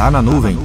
Tá na nuvem.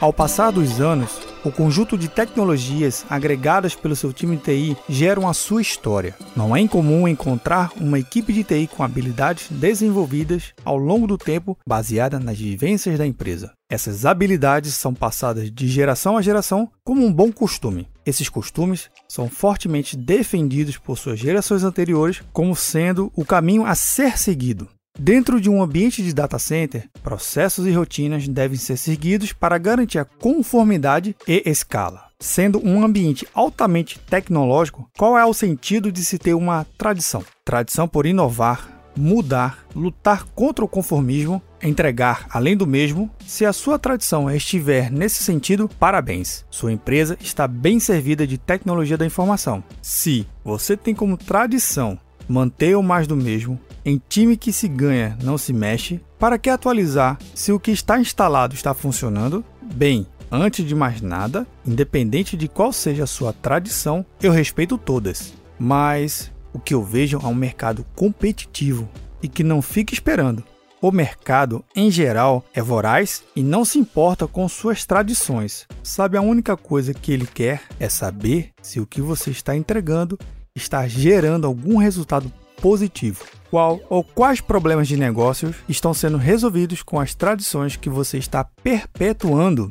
Ao passar dos anos, o conjunto de tecnologias agregadas pelo seu time de TI geram a sua história. Não é incomum encontrar uma equipe de TI com habilidades desenvolvidas ao longo do tempo baseada nas vivências da empresa. Essas habilidades são passadas de geração a geração como um bom costume. Esses costumes são fortemente defendidos por suas gerações anteriores como sendo o caminho a ser seguido. Dentro de um ambiente de data center, processos e rotinas devem ser seguidos para garantir a conformidade e escala. Sendo um ambiente altamente tecnológico, qual é o sentido de se ter uma tradição? Tradição por inovar, mudar, lutar contra o conformismo, entregar além do mesmo. Se a sua tradição estiver nesse sentido, parabéns. Sua empresa está bem servida de tecnologia da informação. Se você tem como tradição manter o mais do mesmo, em time que se ganha não se mexe, para que atualizar se o que está instalado está funcionando? Bem, antes de mais nada, independente de qual seja a sua tradição, eu respeito todas. Mas o que eu vejo é um mercado competitivo e que não fica esperando. O mercado, em geral, é voraz e não se importa com suas tradições. Sabe, a única coisa que ele quer é saber se o que você está entregando está gerando algum resultado positivo. Qual ou quais problemas de negócios estão sendo resolvidos com as tradições que você está perpetuando?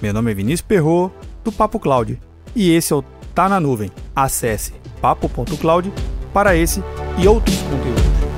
Meu nome é Vinícius Perro do Papo Cloud, e esse é o Tá na Nuvem. Acesse papo.cloud para esse e outros conteúdos.